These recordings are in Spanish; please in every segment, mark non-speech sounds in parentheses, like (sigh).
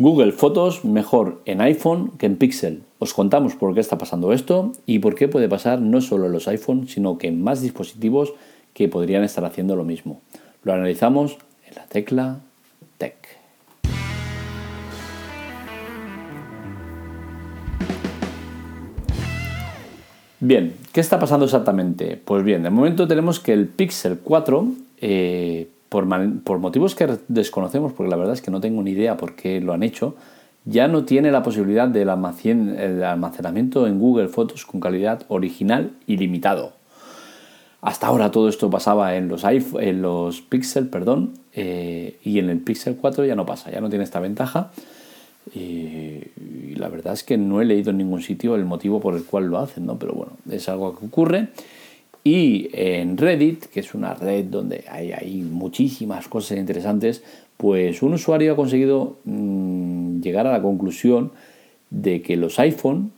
Google Fotos mejor en iPhone que en Pixel. Os contamos por qué está pasando esto y por qué puede pasar no solo en los iPhone, sino que en más dispositivos que podrían estar haciendo lo mismo. Lo analizamos en la tecla Tech. Bien, ¿qué está pasando exactamente? Pues bien, de momento tenemos que el Pixel 4 por, motivos que desconocemos, porque la verdad es que no tengo ni idea por qué lo han hecho, ya no tiene la posibilidad del almacenamiento en Google Fotos con calidad original y limitado. Hasta ahora todo esto pasaba en los, iPhone, en los Pixel, perdón, eh, y en el Pixel 4 ya no pasa, ya no tiene esta ventaja. Y, la verdad es que no he leído en ningún sitio el motivo por el cual lo hacen, ¿no? Pero bueno, es algo que ocurre. Y en Reddit, que es una red donde hay, muchísimas cosas interesantes, pues un usuario ha conseguido mm, llegar a la conclusión de que los iPhone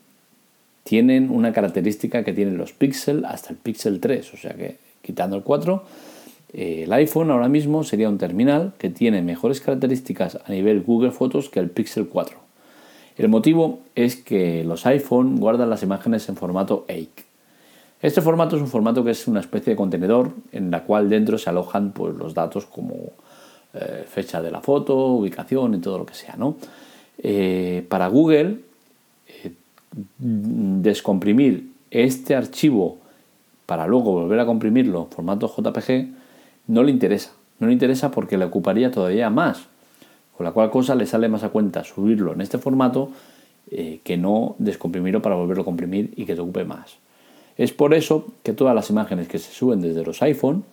tienen una característica que tienen los Pixel hasta el Pixel 3, o sea que quitando el 4, eh, el iPhone ahora mismo sería un terminal que tiene mejores características a nivel Google Fotos que el Pixel 4. El motivo es que los iPhone guardan las imágenes en formato AIC. Este formato es un formato que es una especie de contenedor en la cual dentro se alojan pues, los datos como eh, fecha de la foto, ubicación y todo lo que sea. ¿no? Eh, para Google, eh, descomprimir este archivo para luego volver a comprimirlo en formato JPG no le interesa. No le interesa porque le ocuparía todavía más. Con la cual cosa le sale más a cuenta subirlo en este formato que no descomprimirlo para volverlo a comprimir y que te ocupe más. Es por eso que todas las imágenes que se suben desde los iPhone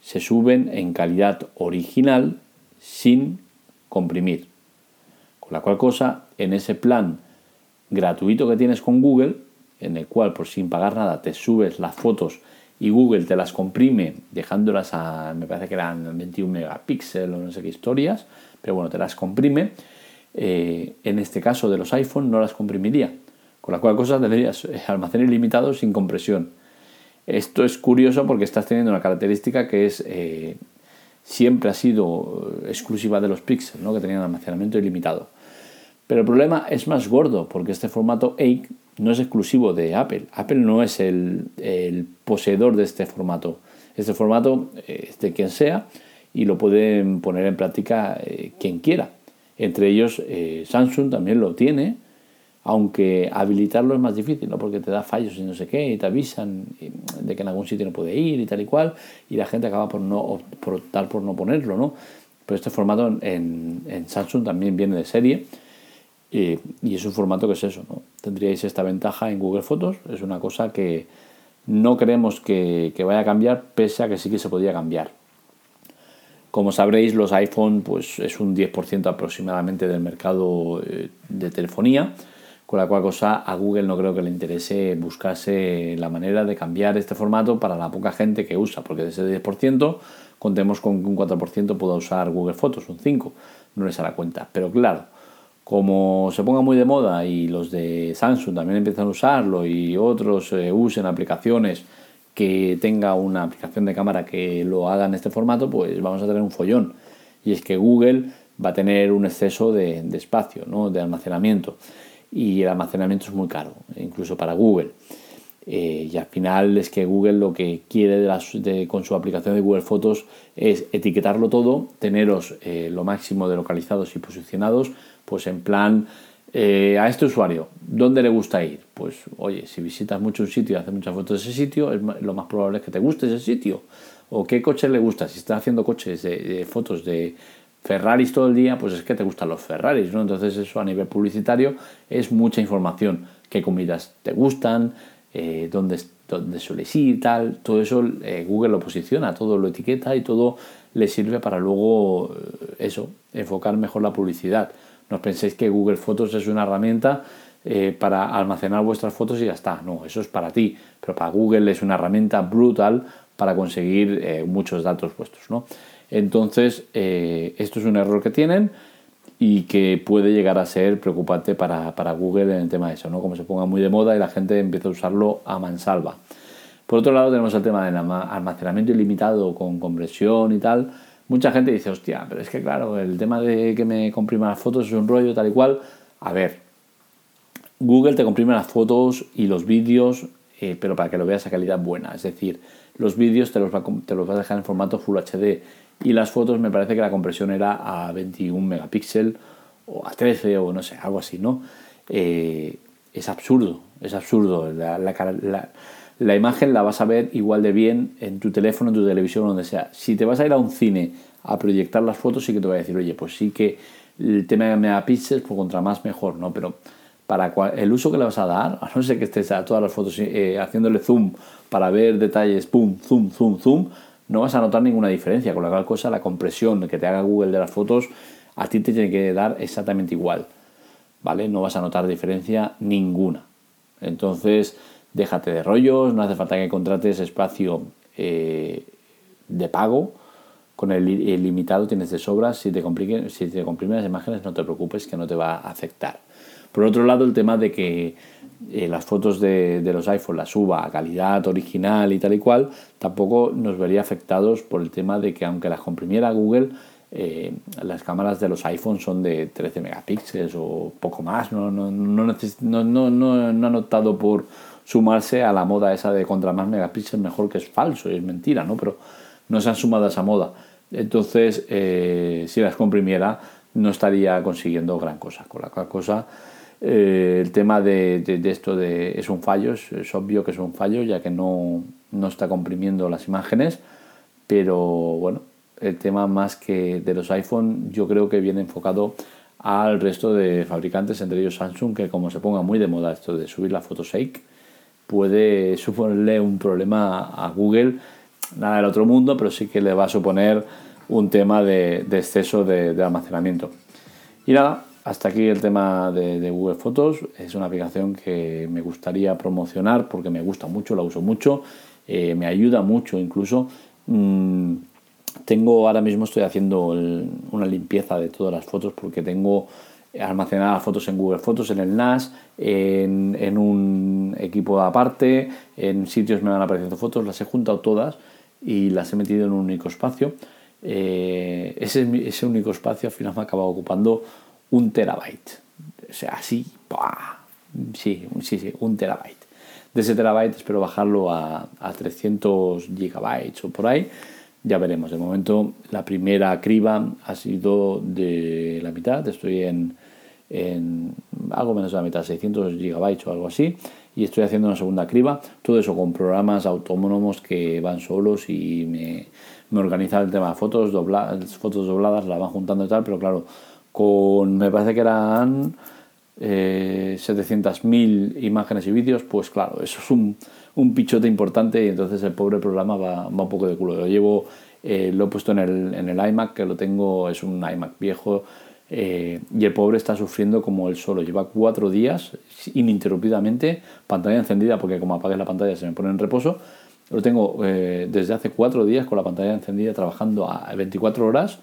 se suben en calidad original sin comprimir. Con la cual cosa, en ese plan gratuito que tienes con Google, en el cual por sin pagar nada te subes las fotos y Google te las comprime dejándolas a, me parece que eran 21 megapíxeles o no sé qué historias, pero bueno, te las comprime. Eh, en este caso de los iPhone no las comprimiría, con la cual cosa tendrías eh, almacén ilimitado sin compresión. Esto es curioso porque estás teniendo una característica que es eh, siempre ha sido exclusiva de los Pixel, ¿no? que tenían almacenamiento ilimitado. Pero el problema es más gordo porque este formato AIC no es exclusivo de Apple. Apple no es el, poseedor de este formato. Este formato es de quien sea y lo pueden poner en práctica eh, quien quiera. Entre ellos Samsung también lo tiene aunque habilitarlo es más difícil, ¿no? porque te da fallos y no sé qué, y te avisan de que en algún sitio no puede ir y tal y cual, y la gente acaba por, no, por optar por no ponerlo. ¿no? Pero este formato en, en Samsung también viene de serie, y, es un formato que es eso. ¿no? Tendríais esta ventaja en Google Fotos, es una cosa que no creemos que, que vaya a cambiar, pese a que sí que se podría cambiar. Como sabréis, los iPhone pues, es un 10% aproximadamente del mercado eh, de telefonía con la cual cosa a Google no creo que le interese buscarse la manera de cambiar este formato para la poca gente que usa, porque de ese 10% contemos con que un 4% pueda usar Google Fotos, un 5%, no les hará cuenta. Pero claro, como se ponga muy de moda y los de Samsung también empiezan a usarlo y otros eh, usen aplicaciones que tenga una aplicación de cámara que lo haga en este formato, pues vamos a tener un follón. Y es que Google va a tener un exceso de, de espacio, ¿no? de almacenamiento y el almacenamiento es muy caro, incluso para Google. Eh, y al final es que Google lo que quiere con su aplicación de Google Fotos es etiquetarlo todo, teneros eh, lo máximo de localizados y posicionados, pues en plan eh, a este usuario, ¿dónde le gusta ir? Pues oye, si visitas mucho un sitio y haces muchas fotos de ese sitio, es, lo más probable es que te guste ese sitio. ¿O qué coche le gusta? Si está haciendo coches de fotos de Ferraris todo el día, pues es que te gustan los Ferraris, ¿no? Entonces eso a nivel publicitario es mucha información. ¿Qué comidas te gustan? Eh, dónde, dónde, sueles ir? Tal. Todo eso eh, Google lo posiciona, todo lo etiqueta y todo le sirve para luego eh, eso, enfocar mejor la publicidad. No penséis que Google Fotos es una herramienta para almacenar vuestras fotos y ya está. No, eso es para ti. Pero para Google es una herramienta brutal para conseguir muchos datos vuestros, ¿no? Entonces, eh, esto es un error que tienen y que puede llegar a ser preocupante para, Google en el tema de eso, ¿no? Como se ponga muy de moda y la gente empieza a usarlo a mansalva. Por otro lado, tenemos el tema del almacenamiento ilimitado con compresión y tal. Mucha gente dice, hostia, pero es que claro, el tema de que me comprima las fotos es un rollo tal y cual. A ver, Google te comprime las fotos y los vídeos, eh, pero para que lo veas a calidad buena. Es decir, los vídeos te los, va, te los va a dejar en formato Full HD y las fotos me parece que la compresión era a 21 megapíxeles o a 13 o no sé, algo así, ¿no? Eh, es absurdo, es absurdo. La, imagen la vas a ver igual de bien en tu teléfono, en tu televisión, donde sea. Si te vas a ir a un cine a proyectar las fotos, sí que te voy a decir, oye, pues sí que el tema de megapíxeles, pues contra más mejor, ¿no? Pero para el uso que le vas a dar, a no ser que estés a todas las fotos eh, haciéndole zoom para ver detalles, pum, zoom, zoom, zoom, no vas a notar ninguna diferencia. Con la cual cosa, la compresión que te haga Google de las fotos, a ti te tiene que dar exactamente igual. ¿Vale? No vas a notar diferencia ninguna. Entonces, déjate de rollos, no hace falta que contrates espacio eh, de pago. Con el ilimitado tienes de sobra. Si te, si te comprimen las imágenes, no te preocupes que no te va a afectar. Por otro lado, el tema de que eh, las fotos de, los iPhone las suba a calidad original y tal y cual, tampoco nos vería afectados por el tema de que aunque las comprimiera Google, eh, las cámaras de los iPhone son de 13 megapíxeles o poco más, no, no, no, no, no han optado por sumarse a la moda esa de contra más megapíxeles mejor que es falso y es mentira, ¿no? Pero no se han sumado a esa moda. Entonces, eh, si las comprimiera, no estaría consiguiendo gran cosa. Con la cosa, eh, el tema de, esto de, es un fallo, es, obvio que es un fallo, ya que no, no está comprimiendo las imágenes, pero bueno, el tema más que de los iPhone yo creo que viene enfocado al resto de fabricantes, entre ellos Samsung, que como se ponga muy de moda esto de subir la foto shake, puede (laughs) suponerle un problema a Google, nada del otro mundo, pero sí que le va a suponer un tema de, exceso de, de almacenamiento. Y nada, hasta aquí el tema de, Google Fotos. Es una aplicación que me gustaría promocionar porque me gusta mucho, la uso mucho, eh, me ayuda mucho incluso. Mm, tengo ahora mismo estoy haciendo una limpieza de todas las fotos porque tengo almacenadas fotos en Google Fotos, en el NAS, en, un equipo aparte, en sitios me van apareciendo fotos, las he juntado todas y las he metido en un único espacio. Eh, ese, ese único espacio al final me ha acabado ocupando un terabyte. O sea, así, sí, sí, sí, un terabyte. De ese terabyte espero bajarlo a, 300 gigabytes o por ahí. Ya veremos. De momento, la primera criba ha sido de la mitad. Estoy en, algo menos de la mitad, 600 gigabytes o algo así. Y estoy haciendo una segunda criba. Todo eso con programas autónomos que van solos y me, me organizan el tema de fotos, dobladas, fotos dobladas, la van juntando y tal. Pero claro, con, me parece que eran eh, 700.000 imágenes y vídeos, pues claro, eso es un, un, pichote importante y entonces el pobre programa va, un poco de culo. Lo llevo, eh, lo he puesto en el, en el iMac, que lo tengo, es un iMac viejo, eh, y el pobre está sufriendo como él solo. Lleva cuatro días ininterrumpidamente, pantalla encendida, porque como apagues la pantalla se me pone en reposo. Lo tengo eh, desde hace cuatro días con la pantalla encendida trabajando a 24 horas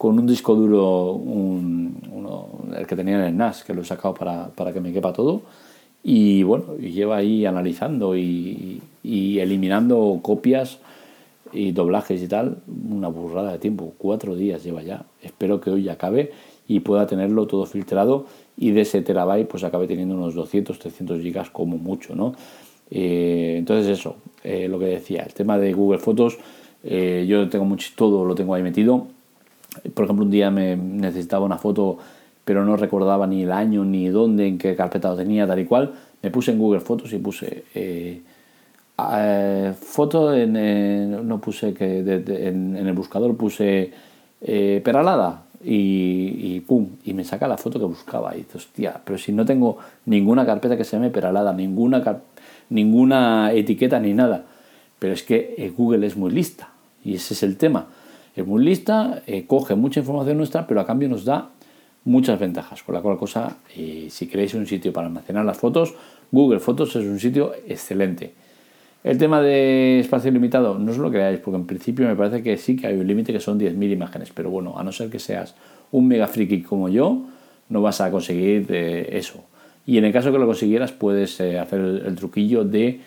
con un disco duro, uno, el que tenía en el NAS, que lo he sacado para, para que me quepa todo. Y bueno, lleva ahí analizando y, y, eliminando copias y doblajes y tal, una burrada de tiempo. Cuatro días lleva ya. Espero que hoy acabe y pueda tenerlo todo filtrado y de ese terabyte pues acabe teniendo unos 200, 300 gigas como mucho, ¿no? Eh, entonces eso, eh, lo que decía, el tema de Google Fotos, eh, yo tengo mucho, todo lo tengo ahí metido por ejemplo, un día me necesitaba una foto, pero no recordaba ni el año, ni dónde, en qué carpeta lo tenía, tal y cual. Me puse en Google Fotos y puse eh, eh, foto, en, no puse que en, el buscador puse eh, peralada y, y, pum, y me saca la foto que buscaba. Y dices, hostia, pero si no tengo ninguna carpeta que se llame peralada, ninguna, ninguna etiqueta ni nada. Pero es que Google es muy lista y ese es el tema es muy lista, eh, coge mucha información nuestra, pero a cambio nos da muchas ventajas. Con la cual cosa, eh, si queréis un sitio para almacenar las fotos, Google Fotos es un sitio excelente. El tema de espacio limitado, no os lo creáis, porque en principio me parece que sí que hay un límite que son 10.000 imágenes, pero bueno, a no ser que seas un mega friki como yo, no vas a conseguir eh, eso. Y en el caso que lo consiguieras, puedes hacer el, truquillo de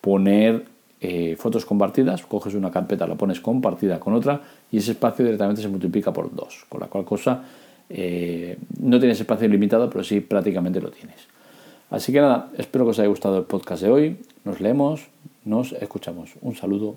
poner eh, fotos compartidas, coges una carpeta, la pones compartida con otra y ese espacio directamente se multiplica por dos, con la cual cosa eh, no tienes espacio ilimitado, pero sí prácticamente lo tienes. Así que nada, espero que os haya gustado el podcast de hoy. Nos leemos, nos escuchamos. Un saludo.